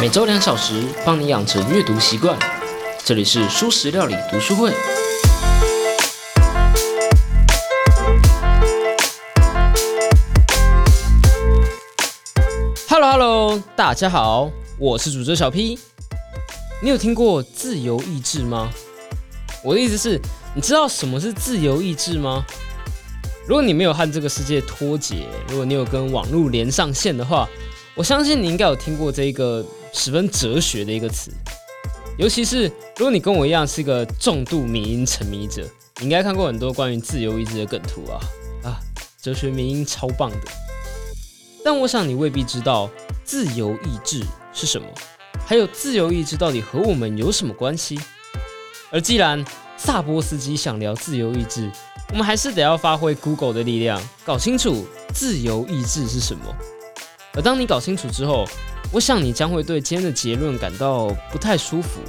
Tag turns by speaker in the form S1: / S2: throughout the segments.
S1: 每周两小时，帮你养成阅读习惯。这里是舒食料理读书会。Hello Hello，大家好，我是主角小 P。你有听过自由意志吗？我的意思是，你知道什么是自由意志吗？如果你没有和这个世界脱节，如果你有跟网络连上线的话，我相信你应该有听过这一个十分哲学的一个词。尤其是如果你跟我一样是一个重度民音沉迷者，你应该看过很多关于自由意志的梗图啊啊，哲学民音超棒的。但我想你未必知道自由意志是什么，还有自由意志到底和我们有什么关系。而既然萨波斯基想聊自由意志，我们还是得要发挥 Google 的力量，搞清楚自由意志是什么。而当你搞清楚之后，我想你将会对今天的结论感到不太舒服，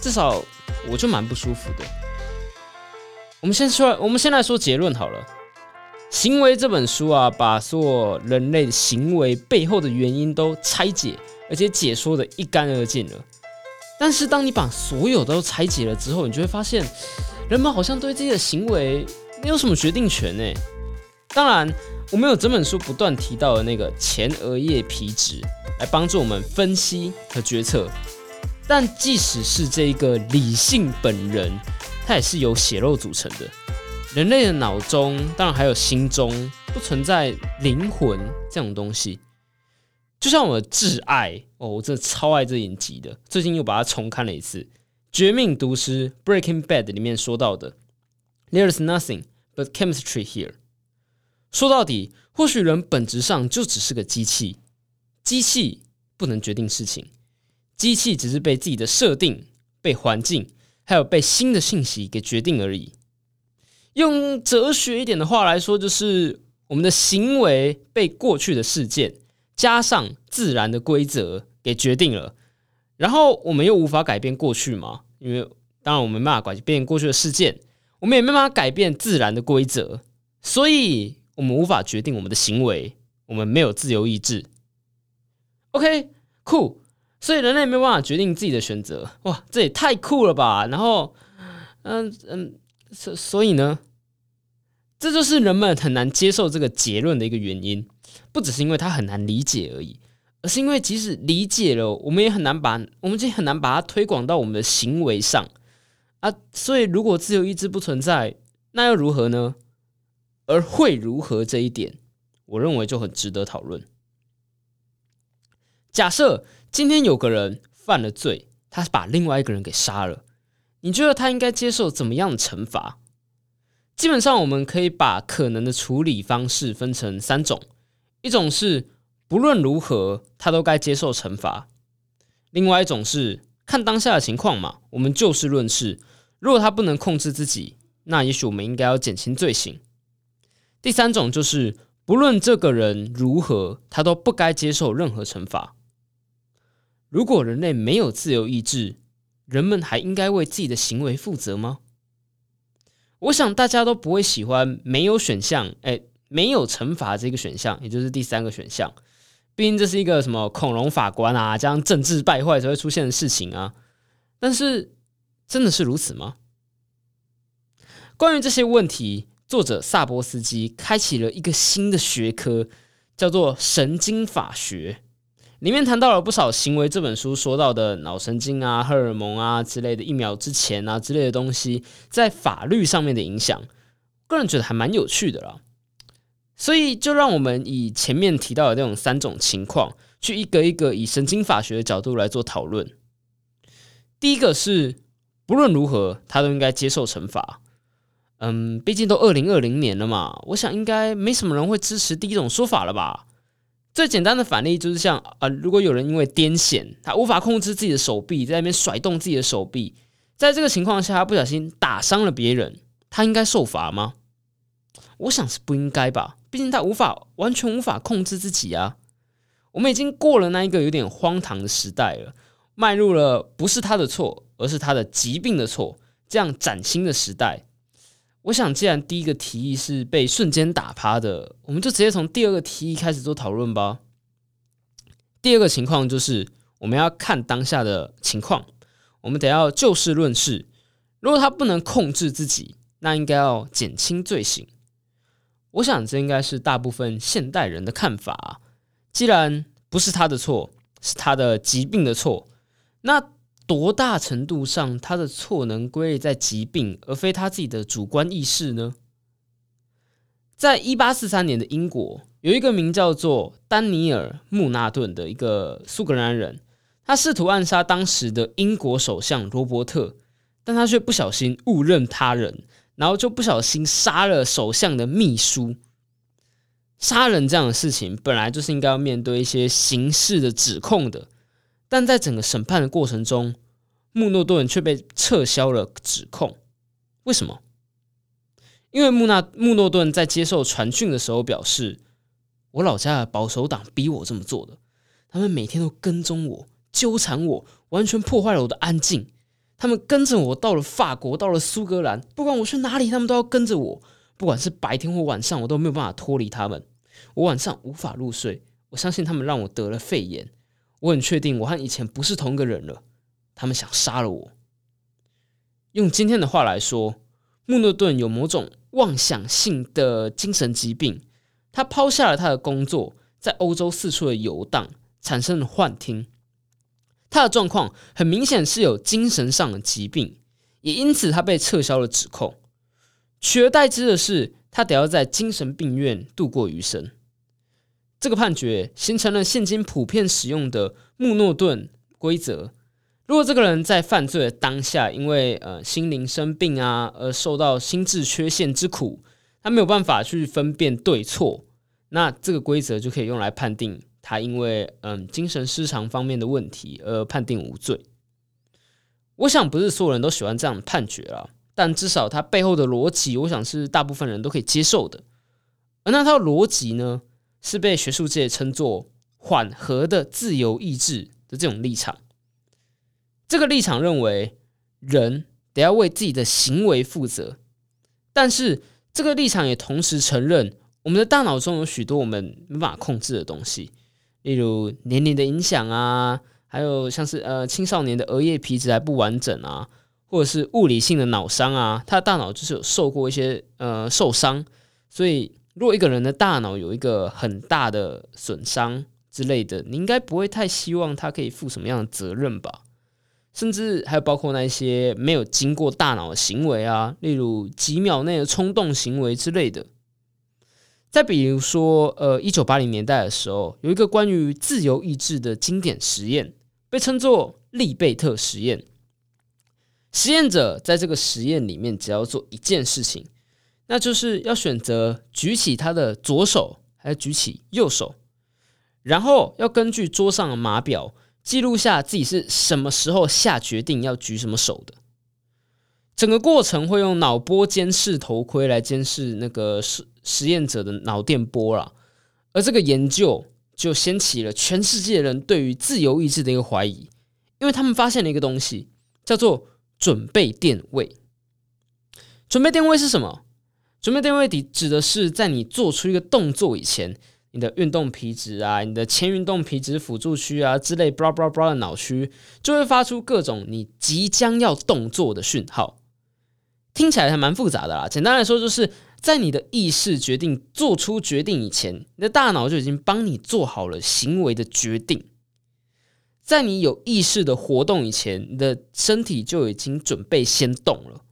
S1: 至少我就蛮不舒服的。我们先说，我们先来说结论好了。《行为》这本书啊，把所有人类行为背后的原因都拆解，而且解说的一干二净了。但是，当你把所有都拆解了之后，你就会发现，人们好像对自己的行为。没有什么决定权呢。当然，我们有整本书不断提到的那个前额叶皮质来帮助我们分析和决策。但即使是这个理性本人，它也是由血肉组成的。人类的脑中，当然还有心中，不存在灵魂这种东西。就像我的挚爱哦，我真的超爱这影集的，最近又把它重看了一次，《绝命毒师》（Breaking Bad） 里面说到的：“There is nothing。” But chemistry here，说到底，或许人本质上就只是个机器，机器不能决定事情，机器只是被自己的设定、被环境，还有被新的信息给决定而已。用哲学一点的话来说，就是我们的行为被过去的事件加上自然的规则给决定了，然后我们又无法改变过去嘛？因为当然我们没办法改变过去的事件。我们也没办法改变自然的规则，所以我们无法决定我们的行为。我们没有自由意志。OK，酷。所以人类没办法决定自己的选择。哇，这也太酷了吧！然后，嗯嗯，所所以呢，这就是人们很难接受这个结论的一个原因。不只是因为它很难理解而已，而是因为即使理解了，我们也很难把我们也很难把它推广到我们的行为上。啊，所以如果自由意志不存在，那又如何呢？而会如何这一点，我认为就很值得讨论。假设今天有个人犯了罪，他把另外一个人给杀了，你觉得他应该接受怎么样的惩罚？基本上，我们可以把可能的处理方式分成三种：一种是不论如何他都该接受惩罚；另外一种是看当下的情况嘛，我们就事论事。如果他不能控制自己，那也许我们应该要减轻罪行。第三种就是，不论这个人如何，他都不该接受任何惩罚。如果人类没有自由意志，人们还应该为自己的行为负责吗？我想大家都不会喜欢没有选项，哎，没有惩罚这个选项，也就是第三个选项。毕竟这是一个什么恐龙法官啊，这样政治败坏才会出现的事情啊。但是。真的是如此吗？关于这些问题，作者萨波斯基开启了一个新的学科，叫做神经法学。里面谈到了不少行为这本书说到的脑神经啊、荷尔蒙啊之类的，疫苗之前啊之类的东西，在法律上面的影响。个人觉得还蛮有趣的啦。所以，就让我们以前面提到的那种三种情况，去一个一个以神经法学的角度来做讨论。第一个是。不论如何，他都应该接受惩罚。嗯，毕竟都二零二零年了嘛，我想应该没什么人会支持第一种说法了吧？最简单的反例就是像啊，如果有人因为癫痫，他无法控制自己的手臂，在那边甩动自己的手臂，在这个情况下，他不小心打伤了别人，他应该受罚吗？我想是不应该吧，毕竟他无法完全无法控制自己啊。我们已经过了那一个有点荒唐的时代了，迈入了不是他的错。而是他的疾病的错，这样崭新的时代，我想，既然第一个提议是被瞬间打趴的，我们就直接从第二个提议开始做讨论吧。第二个情况就是，我们要看当下的情况，我们得要就事论事。如果他不能控制自己，那应该要减轻罪行。我想这应该是大部分现代人的看法。既然不是他的错，是他的疾病的错，那多大程度上他的错能归类在疾病，而非他自己的主观意识呢？在一八四三年的英国，有一个名叫做丹尼尔·穆纳顿的一个苏格兰人，他试图暗杀当时的英国首相罗伯特。但他却不小心误认他人，然后就不小心杀了首相的秘书。杀人这样的事情本来就是应该要面对一些刑事的指控的，但在整个审判的过程中，穆诺顿却被撤销了指控。为什么？因为穆纳穆诺顿在接受传讯的时候表示：“我老家的保守党逼我这么做的，他们每天都跟踪我、纠缠我，完全破坏了我的安静。”他们跟着我到了法国，到了苏格兰，不管我去哪里，他们都要跟着我。不管是白天或晚上，我都没有办法脱离他们。我晚上无法入睡，我相信他们让我得了肺炎。我很确定我和以前不是同一个人了。他们想杀了我。用今天的话来说，穆诺顿有某种妄想性的精神疾病。他抛下了他的工作，在欧洲四处的游荡，产生了幻听。他的状况很明显是有精神上的疾病，也因此他被撤销了指控。取而代之的是，他得要在精神病院度过余生。这个判决形成了现今普遍使用的穆诺顿规则：如果这个人在犯罪的当下，因为呃心灵生病啊而受到心智缺陷之苦，他没有办法去分辨对错，那这个规则就可以用来判定。他因为嗯精神失常方面的问题而判定无罪。我想不是所有人都喜欢这样的判决啊，但至少他背后的逻辑，我想是大部分人都可以接受的。而那套逻辑呢，是被学术界称作缓和的自由意志的这种立场。这个立场认为人得要为自己的行为负责，但是这个立场也同时承认我们的大脑中有许多我们无法控制的东西。例如年龄的影响啊，还有像是呃青少年的额叶皮质还不完整啊，或者是物理性的脑伤啊，他的大脑就是有受过一些呃受伤，所以如果一个人的大脑有一个很大的损伤之类的，你应该不会太希望他可以负什么样的责任吧？甚至还有包括那些没有经过大脑的行为啊，例如几秒内的冲动行为之类的。再比如说，呃，一九八零年代的时候，有一个关于自由意志的经典实验，被称作利贝特实验。实验者在这个实验里面，只要做一件事情，那就是要选择举起他的左手，还是举起右手，然后要根据桌上的码表记录下自己是什么时候下决定要举什么手的。整个过程会用脑波监视头盔来监视那个实实验者的脑电波啦，而这个研究就掀起了全世界人对于自由意志的一个怀疑，因为他们发现了一个东西，叫做准备电位。准备电位是什么？准备定位底指的是在你做出一个动作以前，你的运动皮质啊、你的前运动皮质辅助区啊之类，blah blah blah 的脑区就会发出各种你即将要动作的讯号。听起来还蛮复杂的啦。简单来说，就是在你的意识决定做出决定以前，你的大脑就已经帮你做好了行为的决定。在你有意识的活动以前，你的身体就已经准备先动了。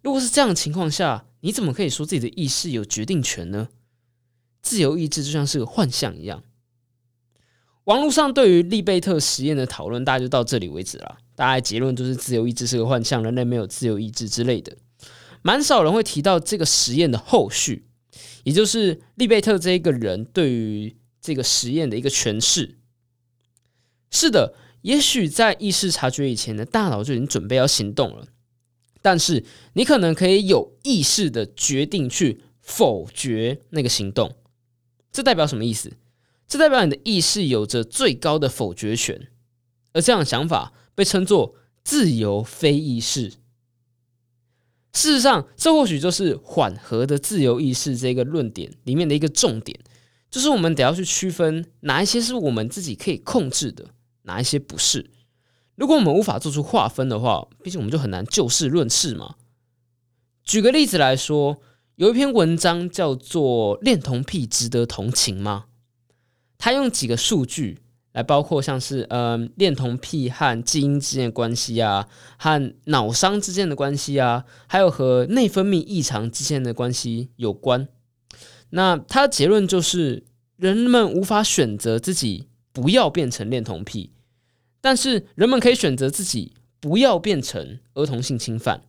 S1: 如果是这样的情况下，你怎么可以说自己的意识有决定权呢？自由意志就像是个幻象一样。网络上对于利贝特实验的讨论，大家就到这里为止了。大概结论就是自由意志是个幻象，人类没有自由意志之类的。蛮少人会提到这个实验的后续，也就是利贝特这一个人对于这个实验的一个诠释。是的，也许在意识察觉以前的大脑就已经准备要行动了，但是你可能可以有意识的决定去否决那个行动。这代表什么意思？这代表你的意识有着最高的否决权，而这样的想法被称作自由非意识。事实上，这或许就是缓和的自由意识这个论点里面的一个重点，就是我们得要去区分哪一些是我们自己可以控制的，哪一些不是。如果我们无法做出划分的话，毕竟我们就很难就事论事嘛。举个例子来说，有一篇文章叫做《恋童癖值得同情吗》，他用几个数据。来包括像是呃恋童癖和基因之间的关系啊，和脑伤之间的关系啊，还有和内分泌异常之间的关系有关。那他的结论就是，人们无法选择自己不要变成恋童癖，但是人们可以选择自己不要变成儿童性侵犯。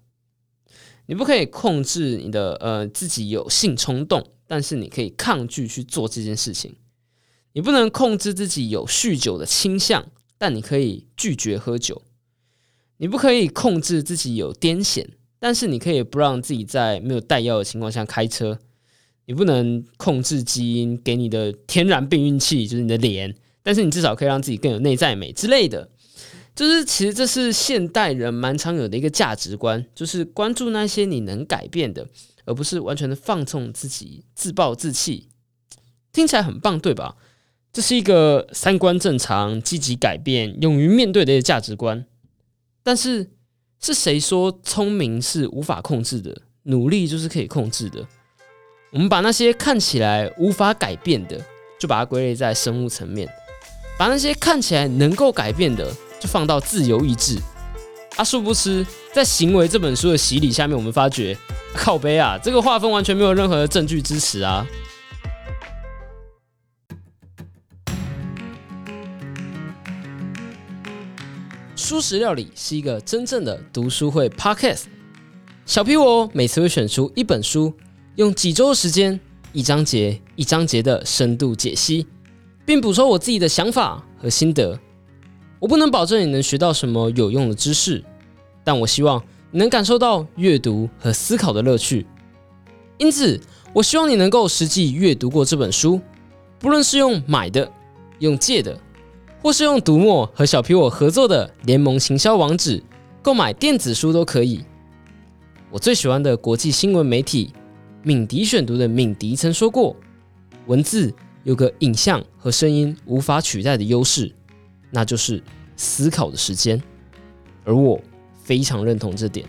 S1: 你不可以控制你的呃自己有性冲动，但是你可以抗拒去做这件事情。你不能控制自己有酗酒的倾向，但你可以拒绝喝酒；你不可以控制自己有癫痫，但是你可以不让自己在没有带药的情况下开车。你不能控制基因给你的天然避孕器，就是你的脸，但是你至少可以让自己更有内在美之类的。就是其实这是现代人蛮常有的一个价值观，就是关注那些你能改变的，而不是完全的放纵自己、自暴自弃。听起来很棒，对吧？这是一个三观正常、积极改变、勇于面对的一个价值观。但是，是谁说聪明是无法控制的？努力就是可以控制的。我们把那些看起来无法改变的，就把它归类在生物层面；把那些看起来能够改变的，就放到自由意志。啊，殊不知，在《行为》这本书的洗礼下面，我们发觉，靠背啊，这个划分完全没有任何的证据支持啊。书食料理是一个真正的读书会 podcast。小皮我每次会选出一本书，用几周的时间，一章节一章节的深度解析，并补充我自己的想法和心得。我不能保证你能学到什么有用的知识，但我希望你能感受到阅读和思考的乐趣。因此，我希望你能够实际阅读过这本书，不论是用买的，用借的。或是用读墨和小皮我合作的联盟行销网址购买电子书都可以。我最喜欢的国际新闻媒体敏迪选读的敏迪曾说过：“文字有个影像和声音无法取代的优势，那就是思考的时间。”而我非常认同这点。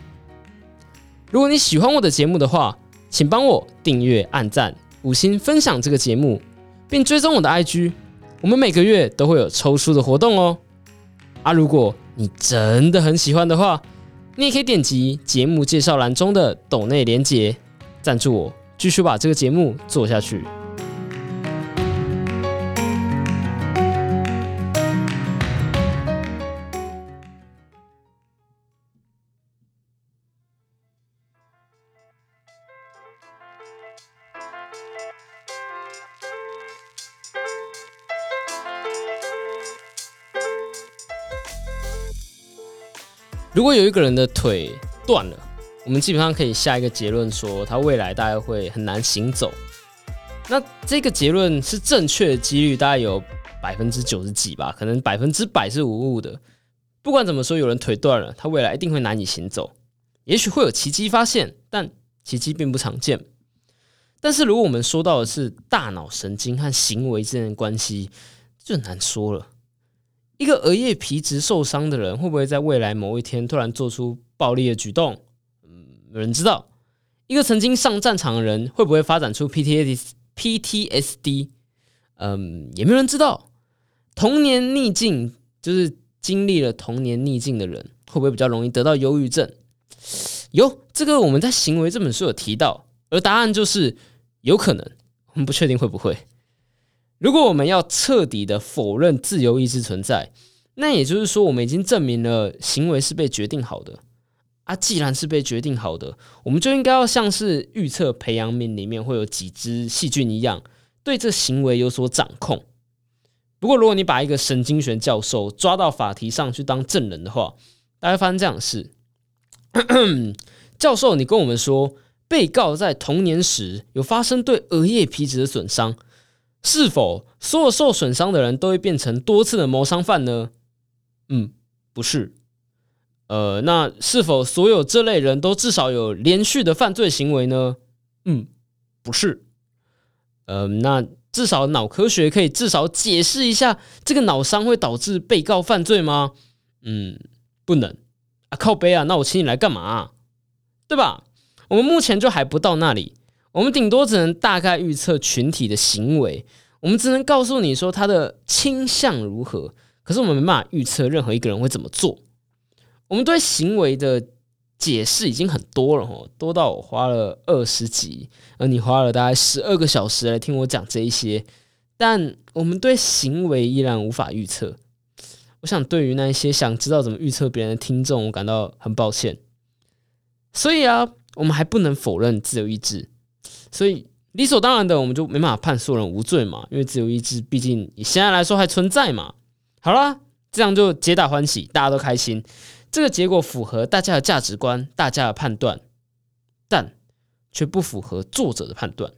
S1: 如果你喜欢我的节目的话，请帮我订阅、按赞、五星分享这个节目，并追踪我的 IG。我们每个月都会有抽书的活动哦，啊，如果你真的很喜欢的话，你也可以点击节目介绍栏中的抖内连结，赞助我，继续把这个节目做下去。如果有一个人的腿断了，我们基本上可以下一个结论说，他未来大概会很难行走。那这个结论是正确的几率大概有百分之九十几吧，可能百分之百是无误的。不管怎么说，有人腿断了，他未来一定会难以行走。也许会有奇迹发现，但奇迹并不常见。但是如果我们说到的是大脑神经和行为之间的关系，就难说了。一个额叶皮质受伤的人，会不会在未来某一天突然做出暴力的举动？嗯，没人知道。一个曾经上战场的人，会不会发展出 PTSD？嗯，也没有人知道。童年逆境，就是经历了童年逆境的人，会不会比较容易得到忧郁症？有，这个我们在行为这本书有提到，而答案就是有可能，我们不确定会不会。如果我们要彻底的否认自由意志存在，那也就是说，我们已经证明了行为是被决定好的啊。既然是被决定好的，我们就应该要像是预测培养皿里面会有几只细菌一样，对这行为有所掌控。不过，如果你把一个神经学教授抓到法庭上去当证人的话，大家发生这样的事：教授，你跟我们说，被告在童年时有发生对额叶皮质的损伤。是否所有受损伤的人都会变成多次的谋伤犯呢？嗯，不是。呃，那是否所有这类人都至少有连续的犯罪行为呢？嗯，不是。呃，那至少脑科学可以至少解释一下这个脑伤会导致被告犯罪吗？嗯，不能啊，靠背啊，那我请你来干嘛？对吧？我们目前就还不到那里，我们顶多只能大概预测群体的行为，我们只能告诉你说他的倾向如何，可是我们没办法预测任何一个人会怎么做。我们对行为的。解释已经很多了吼，多到我花了二十集，而你花了大概十二个小时来听我讲这一些。但我们对行为依然无法预测。我想对于那些想知道怎么预测别人的听众，我感到很抱歉。所以啊，我们还不能否认自由意志，所以理所当然的，我们就没办法判所有人无罪嘛。因为自由意志毕竟以现在来说还存在嘛。好啦，这样就皆大欢喜，大家都开心。这个结果符合大家的价值观、大家的判断，但却不符合作者的判断。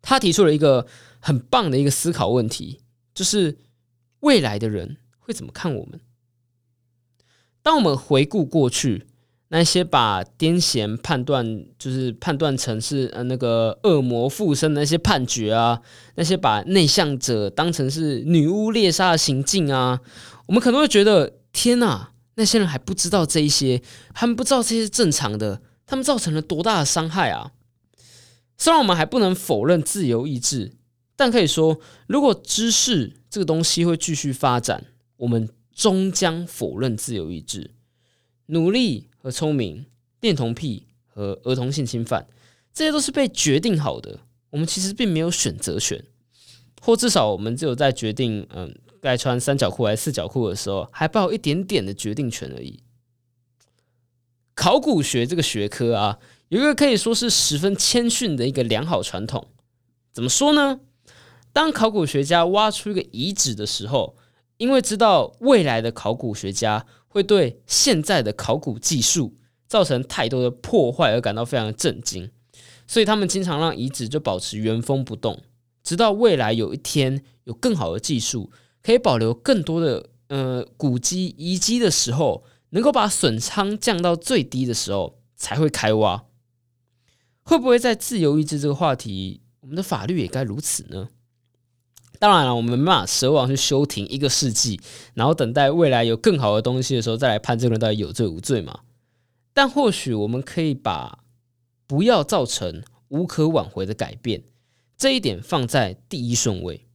S1: 他提出了一个很棒的一个思考问题，就是未来的人会怎么看我们？当我们回顾过去，那些把癫痫判断就是判断成是呃那个恶魔附身的那些判决啊，那些把内向者当成是女巫猎杀的行径啊，我们可能会觉得天哪！那些人还不知道这一些，他们不知道这些是正常的，他们造成了多大的伤害啊！虽然我们还不能否认自由意志，但可以说，如果知识这个东西会继续发展，我们终将否认自由意志。努力和聪明、恋童癖和儿童性侵犯，这些都是被决定好的，我们其实并没有选择权，或至少我们只有在决定，嗯。该穿三角裤还是四角裤的时候，还抱有一点点的决定权而已。考古学这个学科啊，有一个可以说是十分谦逊的一个良好传统。怎么说呢？当考古学家挖出一个遗址的时候，因为知道未来的考古学家会对现在的考古技术造成太多的破坏而感到非常的震惊，所以他们经常让遗址就保持原封不动，直到未来有一天有更好的技术。可以保留更多的呃古迹遗迹的时候，能够把损伤降到最低的时候，才会开挖。会不会在自由意志这个话题，我们的法律也该如此呢？当然了，我们没办法奢望去休庭一个世纪，然后等待未来有更好的东西的时候再来判这个人到底有罪无罪嘛？但或许我们可以把不要造成无可挽回的改变这一点放在第一顺位。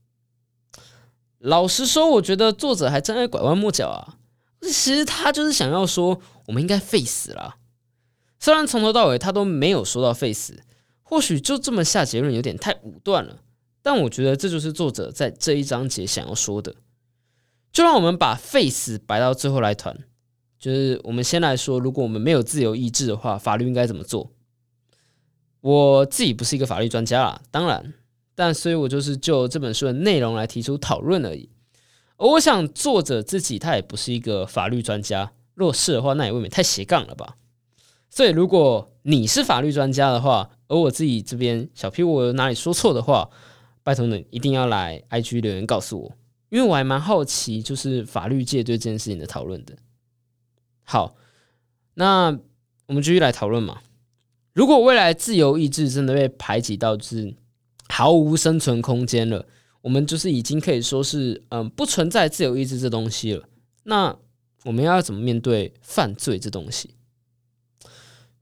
S1: 老实说，我觉得作者还真爱拐弯抹角啊。其实他就是想要说，我们应该废死了。虽然从头到尾他都没有说到废死，或许就这么下结论有点太武断了。但我觉得这就是作者在这一章节想要说的。就让我们把 face 摆到最后来谈。就是我们先来说，如果我们没有自由意志的话，法律应该怎么做？我自己不是一个法律专家啦，当然。但所以，我就是就这本书的内容来提出讨论而已。而我想，作者自己他也不是一个法律专家，若是的话，那也未免太斜杠了吧。所以，如果你是法律专家的话，而我自己这边小 P 我哪里说错的话，拜托你一定要来 IG 留言告诉我，因为我还蛮好奇，就是法律界对这件事情的讨论的。好，那我们继续来讨论嘛。如果未来自由意志真的被排挤到，就是。毫无生存空间了，我们就是已经可以说是，嗯，不存在自由意志这东西了。那我们要怎么面对犯罪这东西？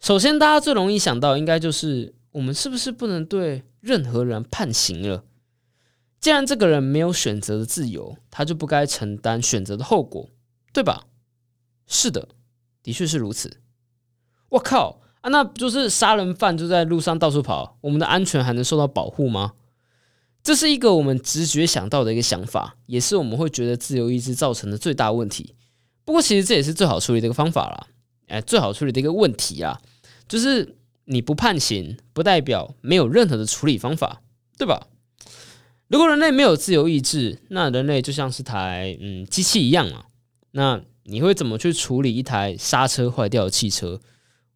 S1: 首先，大家最容易想到应该就是我们是不是不能对任何人判刑了？既然这个人没有选择的自由，他就不该承担选择的后果，对吧？是的，的确是如此。我靠啊！那不就是杀人犯就在路上到处跑，我们的安全还能受到保护吗？这是一个我们直觉想到的一个想法，也是我们会觉得自由意志造成的最大问题。不过，其实这也是最好处理的一个方法啦。哎，最好处理的一个问题啊，就是你不判刑，不代表没有任何的处理方法，对吧？如果人类没有自由意志，那人类就像是台嗯机器一样嘛。那你会怎么去处理一台刹车坏掉的汽车？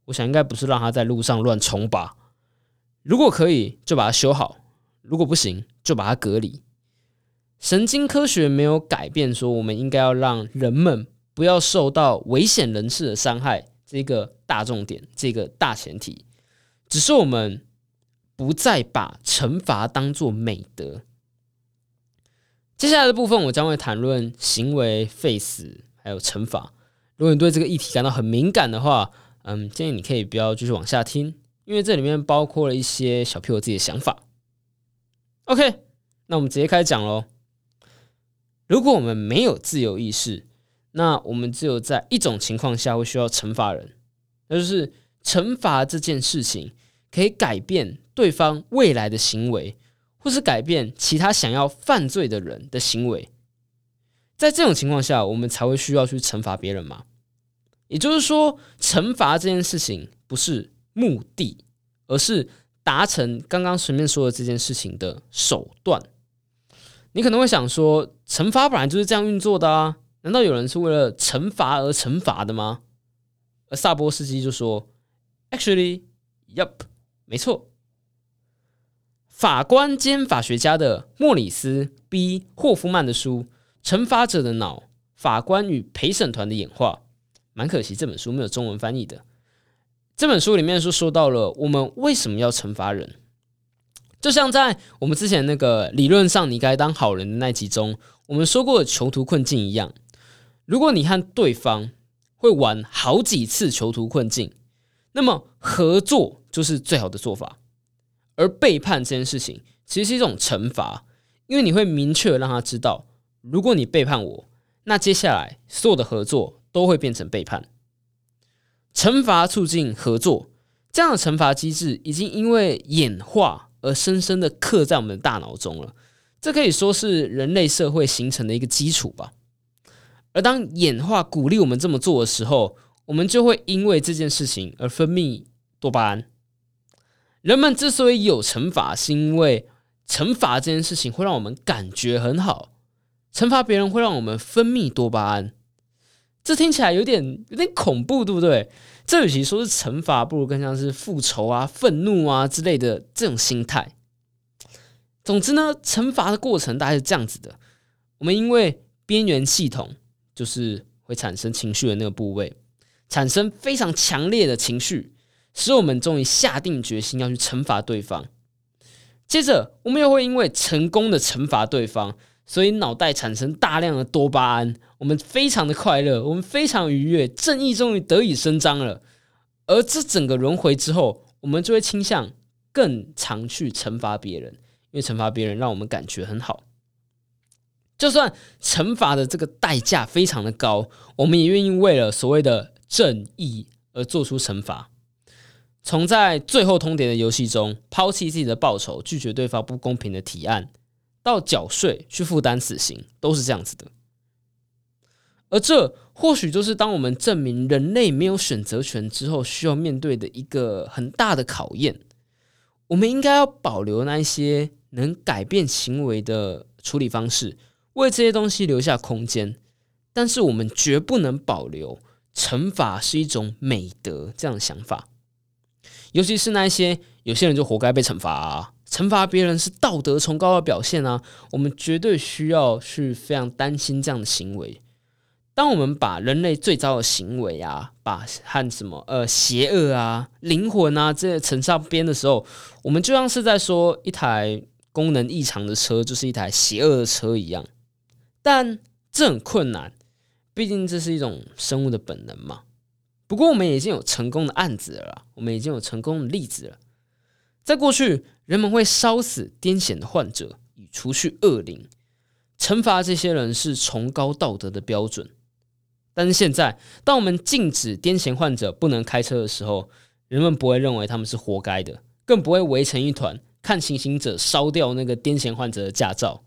S1: 我想应该不是让它在路上乱冲吧？如果可以，就把它修好；如果不行，就把它隔离。神经科学没有改变，说我们应该要让人们不要受到危险人士的伤害，这个大重点，这个大前提，只是我们不再把惩罚当做美德，接下来的部分，我将会谈论行为、face 还有惩罚。如果你对这个议题感到很敏感的话，嗯，建议你可以不要继续往下听，因为这里面包括了一些小屁我自己的想法。OK，那我们直接开始讲喽。如果我们没有自由意识，那我们只有在一种情况下会需要惩罚人，那就是惩罚这件事情可以改变对方未来的行为。或是改变其他想要犯罪的人的行为，在这种情况下，我们才会需要去惩罚别人嘛？也就是说，惩罚这件事情不是目的，而是达成刚刚前面说的这件事情的手段。你可能会想说，惩罚本来就是这样运作的啊？难道有人是为了惩罚而惩罚的吗？而萨波斯基就说：“Actually，Yup，没错。”法官兼法学家的莫里斯 ·B· 霍夫曼的书《惩罚者的脑：法官与陪审团的演化》，蛮可惜这本书没有中文翻译的。这本书里面是说到了我们为什么要惩罚人，就像在我们之前那个理论上你该当好人的那集中，我们说过的囚徒困境一样。如果你和对方会玩好几次囚徒困境，那么合作就是最好的做法。而背叛这件事情其实是一种惩罚，因为你会明确让他知道，如果你背叛我，那接下来所有的合作都会变成背叛。惩罚促进合作，这样的惩罚机制已经因为演化而深深的刻在我们的大脑中了，这可以说是人类社会形成的一个基础吧。而当演化鼓励我们这么做的时候，我们就会因为这件事情而分泌多巴胺。人们之所以有惩罚，是因为惩罚这件事情会让我们感觉很好。惩罚别人会让我们分泌多巴胺，这听起来有点有点恐怖，对不对？这与其说是惩罚，不如更像是复仇啊、愤怒啊之类的这种心态。总之呢，惩罚的过程大概是这样子的：我们因为边缘系统，就是会产生情绪的那个部位，产生非常强烈的情绪。使我们终于下定决心要去惩罚对方，接着我们又会因为成功的惩罚对方，所以脑袋产生大量的多巴胺，我们非常的快乐，我们非常愉悦，正义终于得以伸张了。而这整个轮回之后，我们就会倾向更常去惩罚别人，因为惩罚别人让我们感觉很好。就算惩罚的这个代价非常的高，我们也愿意为了所谓的正义而做出惩罚。从在最后通牒的游戏中抛弃自己的报酬，拒绝对方不公平的提案，到缴税去负担死刑，都是这样子的。而这或许就是当我们证明人类没有选择权之后，需要面对的一个很大的考验。我们应该要保留那一些能改变行为的处理方式，为这些东西留下空间。但是我们绝不能保留惩罚是一种美德这样的想法。尤其是那些有些人就活该被惩罚啊，惩罚别人是道德崇高的表现啊，我们绝对需要去非常担心这样的行为。当我们把人类最糟的行为啊，把和什么呃邪恶啊、灵魂啊这些扯上边的时候，我们就像是在说一台功能异常的车就是一台邪恶的车一样。但这很困难，毕竟这是一种生物的本能嘛。不过，我们已经有成功的案子了，我们已经有成功的例子了。在过去，人们会烧死癫痫的患者以除去恶灵，惩罚这些人是崇高道德的标准。但是现在，当我们禁止癫痫患者不能开车的时候，人们不会认为他们是活该的，更不会围成一团看行刑者烧掉那个癫痫患者的驾照。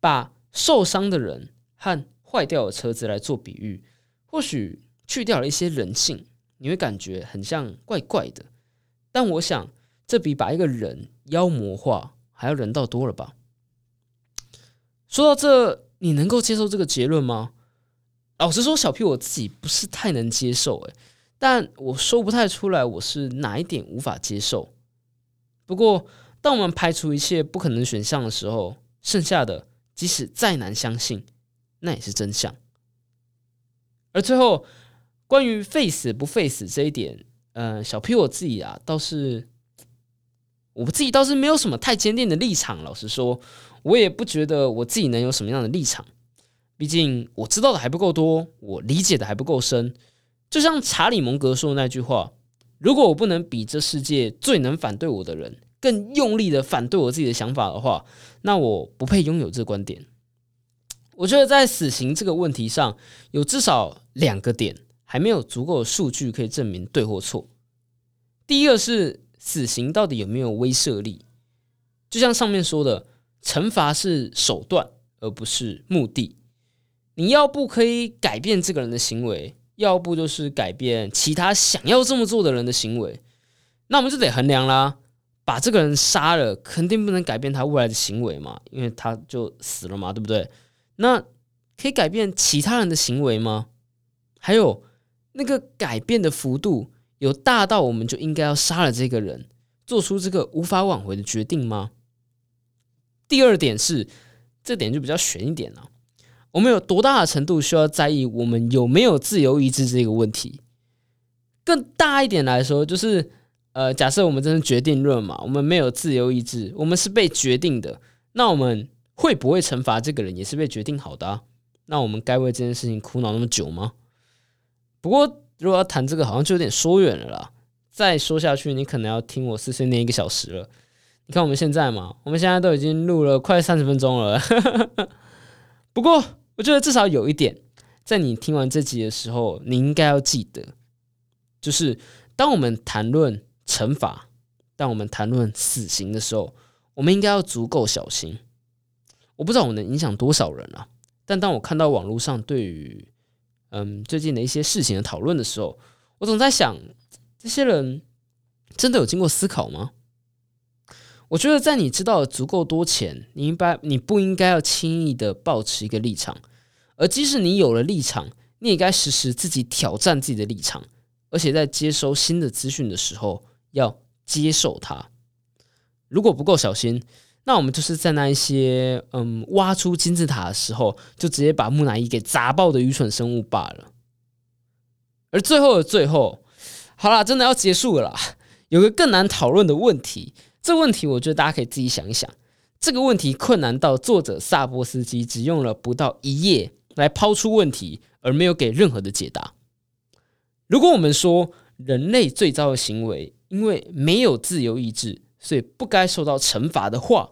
S1: 把受伤的人和坏掉的车子来做比喻，或许。去掉了一些人性，你会感觉很像怪怪的。但我想，这比把一个人妖魔化还要人道多了吧？说到这，你能够接受这个结论吗？老实说，小 P 我自己不是太能接受，诶，但我说不太出来我是哪一点无法接受。不过，当我们排除一切不可能选项的时候，剩下的即使再难相信，那也是真相。而最后。关于废死不废死这一点，呃，小 P 我自己啊，倒是我自己倒是没有什么太坚定的立场。老实说，我也不觉得我自己能有什么样的立场。毕竟我知道的还不够多，我理解的还不够深。就像查理蒙格说的那句话：“如果我不能比这世界最能反对我的人更用力的反对我自己的想法的话，那我不配拥有这观点。”我觉得在死刑这个问题上，有至少两个点还没有足够的数据可以证明对或错。第一个是死刑到底有没有威慑力？就像上面说的，惩罚是手段而不是目的。你要不可以改变这个人的行为。要不就是改变其他想要这么做的人的行为，那我们就得衡量啦。把这个人杀了，肯定不能改变他未来的行为嘛，因为他就死了嘛，对不对？那可以改变其他人的行为吗？还有那个改变的幅度有大到我们就应该要杀了这个人，做出这个无法挽回的决定吗？第二点是，这点就比较悬一点了。我们有多大的程度需要在意我们有没有自由意志这个问题？更大一点来说，就是呃，假设我们真的决定论嘛，我们没有自由意志，我们是被决定的，那我们会不会惩罚这个人也是被决定好的？那我们该为这件事情苦恼那么久吗？不过如果要谈这个，好像就有点说远了啦。再说下去，你可能要听我碎碎念一个小时了。你看我们现在嘛，我们现在都已经录了快三十分钟了，不过。我觉得至少有一点，在你听完这集的时候，你应该要记得，就是当我们谈论惩罚，当我们谈论死刑的时候，我们应该要足够小心。我不知道我能影响多少人啊，但当我看到网络上对于嗯最近的一些事情的讨论的时候，我总在想，这些人真的有经过思考吗？我觉得，在你知道足够多前，你应该你不应该要轻易的保持一个立场，而即使你有了立场，你也该时时自己挑战自己的立场，而且在接收新的资讯的时候要接受它。如果不够小心，那我们就是在那一些嗯挖出金字塔的时候，就直接把木乃伊给砸爆的愚蠢生物罢了。而最后的最后，好啦，真的要结束了，有个更难讨论的问题。这问题，我觉得大家可以自己想一想。这个问题困难到作者萨波斯基只用了不到一页来抛出问题，而没有给任何的解答。如果我们说人类最糟的行为，因为没有自由意志，所以不该受到惩罚的话，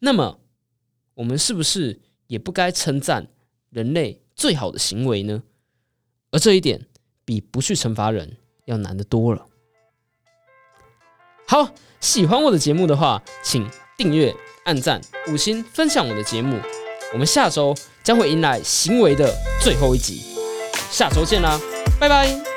S1: 那么我们是不是也不该称赞人类最好的行为呢？而这一点比不去惩罚人要难得多了。好。喜欢我的节目的话，请订阅、按赞、五星、分享我的节目。我们下周将会迎来行为的最后一集，下周见啦，拜拜。